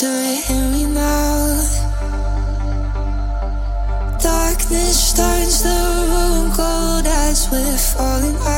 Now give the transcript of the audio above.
Do hear me now? Darkness turns the room cold as we're falling.